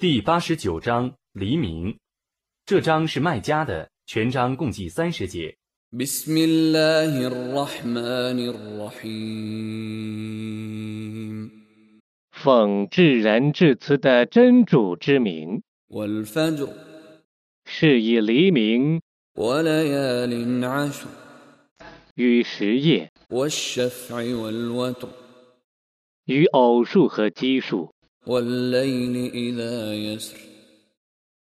第八十九章黎明。这章是卖家的，全章共计三十节。奉至仁至慈的真主之名。是以黎明。与实业。与偶数和奇数。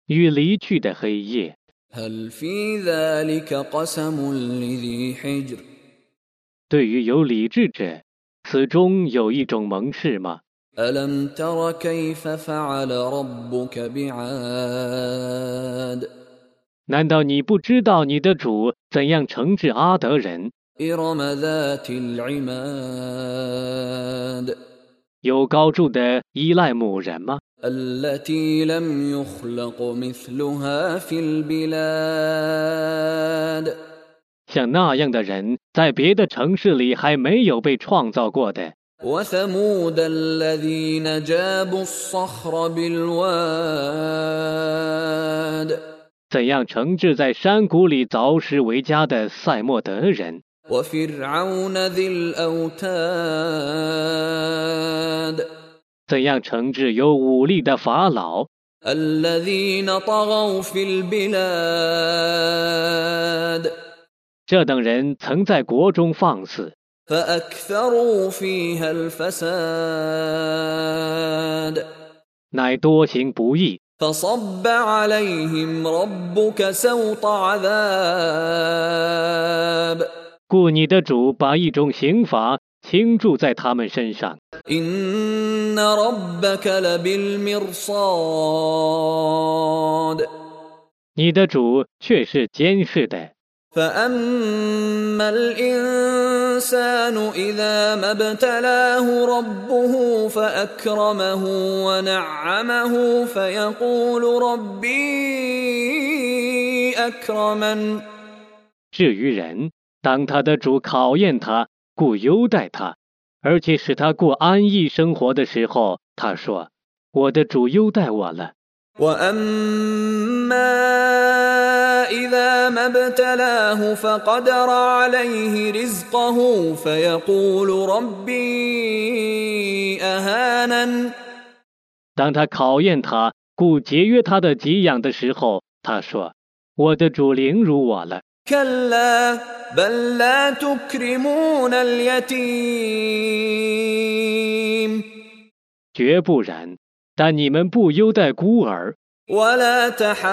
与离去的黑夜， هل في ذلك قسم لذي حجر 对于有理智者，此中有一种蒙氏吗？ ألم تر كيف فعل ربك بعاد 难道你不知道你的主怎样惩治阿德人？ إرم ذات العماد 有高筑的依赖母人吗？ التي لم يخلق مثلها في البلاد 像那样的人，在别的城市里还没有被创造过的。 وثمود الذين جابوا الصخر بالواد 怎样惩治在山谷里凿石为家的塞莫德人？ وفرعون ذي الأوتاد 怎样惩治有武力的法老？ الذين طغوا في البلاد 这等人曾在国中放肆， فأكثروا فيها الفساد 乃多行不义， فصب عليهم ربك سوط عذاب 故你的主把一种刑罚倾注在他们身上。 إن ربك لبالمرصاد 你的主却是监视的。 فأما الإنسان إذا ما ابتلاه ربه فأكرمه ونعمه فيقول ربي أكرمن 至于人， 当他的主考验他，故优待他，而且使他过安逸生活的时候，他说：“我的主优待我了。” وأما إذا ما ابتلاه فقدر عليه رزقه فيقول ربي أهانن 当他考验他，故节约他的给养的时候，他说：“我的主凌辱我了。 كلا بل لا تكرمون اليتيم ”绝不然，但你们不优待孤儿， ولا تحاضون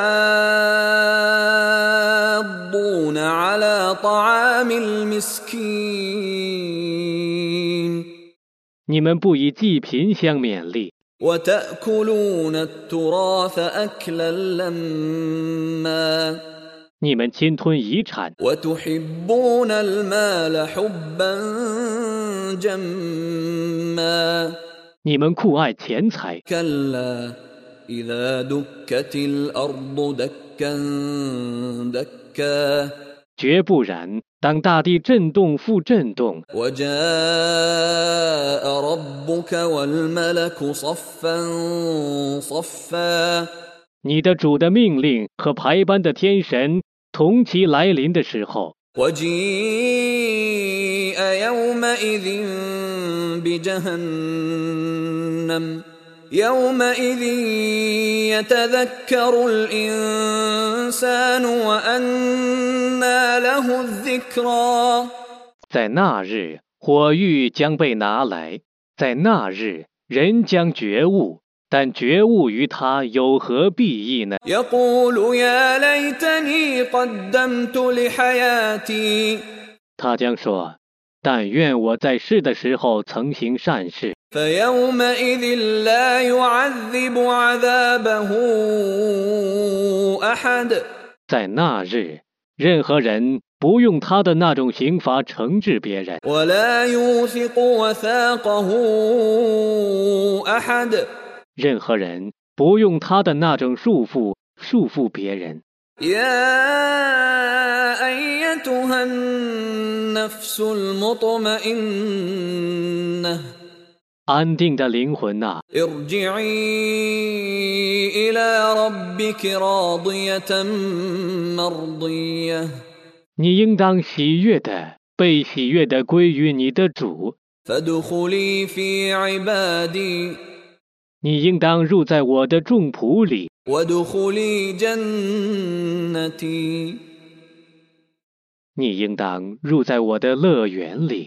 على طعام المسكين 你们不以济贫相勉励， وتأكلون التراث أكلا لما 你们侵吞遗产。你们酷爱钱财。绝不然当大地震动复震动。وجاء ربك والملك صفا صفا 你的主的命令和排班的天神同期来临的时候， وجيء يومئذ بجهنم يومئذ يتذكر الإنسان وأنى له الذكرى 在那日，火狱将被拿来；在那日，人将觉悟， 但觉悟于他有何裨益呢？他将说：「但愿我在世的时候，曾行善事。」在那日，任何人不用他的那种刑罚惩治别人。ولا يوثق وثاقه أحد 任何人不用他的那种束缚束缚别人。 يا أيتها النفس المطمئنة 安定的灵魂呐、 ارجعي ربك راضية مرضية 你应当喜悦的，被喜悦的归于你的主。 فادخلي في عبادي 你应当入在我的众仆里。你应当入在我的乐园里。